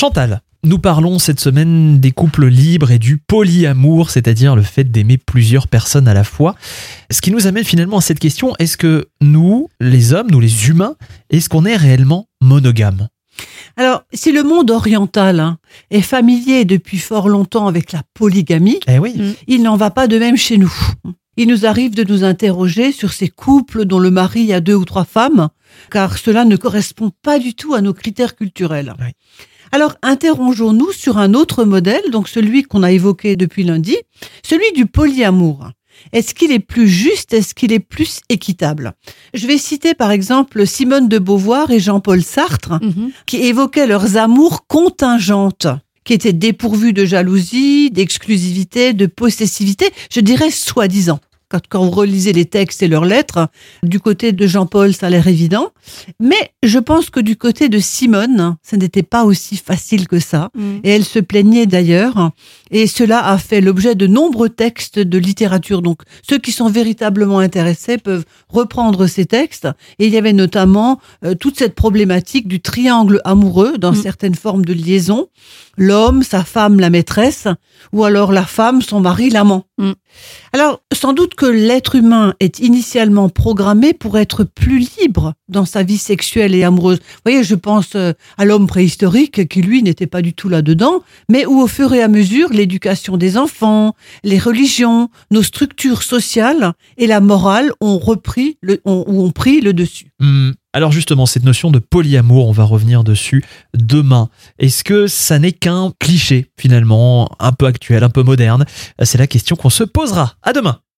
Chantal, nous parlons cette semaine des couples libres et du polyamour, c'est-à-dire le fait d'aimer plusieurs personnes à la fois. Ce qui nous amène finalement à cette question, est-ce que nous, les hommes, nous les humains, est-ce qu'on est réellement monogames? Alors, si le monde oriental hein, est familier depuis fort longtemps avec la polygamie, Eh oui. Mm. il n'en va pas de même chez nous. Il nous arrive de nous interroger sur ces couples dont le mari a deux ou trois femmes, car cela ne correspond pas du tout à nos critères culturels. Oui. Alors, interrogeons-nous sur un autre modèle, donc celui qu'on a évoqué depuis lundi, celui du polyamour. Est-ce qu'il est plus juste? Est-ce qu'il est plus équitable? Je vais citer par exemple Simone de Beauvoir et Jean-Paul Sartre, qui évoquaient leurs amours contingentes, qui étaient dépourvues de jalousie, d'exclusivité, de possessivité, je dirais soi-disant. Quand, quand vous relisez les textes et leurs lettres, du côté de Jean-Paul, ça a l'air évident. Mais je pense que du côté de Simone, ça n'était pas aussi facile que ça. Et elle se plaignait d'ailleurs. Et cela a fait l'objet de nombreux textes de littérature. Donc, ceux qui sont véritablement intéressés peuvent reprendre ces textes. Et il y avait notamment euh, toute cette problématique du triangle amoureux dans Mm. certaines formes de liaison. L'homme, sa femme, la maîtresse, ou alors la femme, son mari, l'amant. Mm. Alors, sans doute que l'être humain est initialement programmé pour être plus libre dans sa vie sexuelle et amoureuse. Vous voyez, je pense euh, à l'homme préhistorique qui, lui, n'était pas du tout là-dedans, mais où, au fur et à mesure, l'éducation des enfants, les religions, nos structures sociales et la morale ont repris le, ont, ont pris le dessus. Hmm. Alors justement, cette notion de polyamour, on va revenir dessus demain. Est-ce que ça n'est qu'un cliché finalement, un peu actuel, un peu moderne? C'est la question qu'on se posera. À demain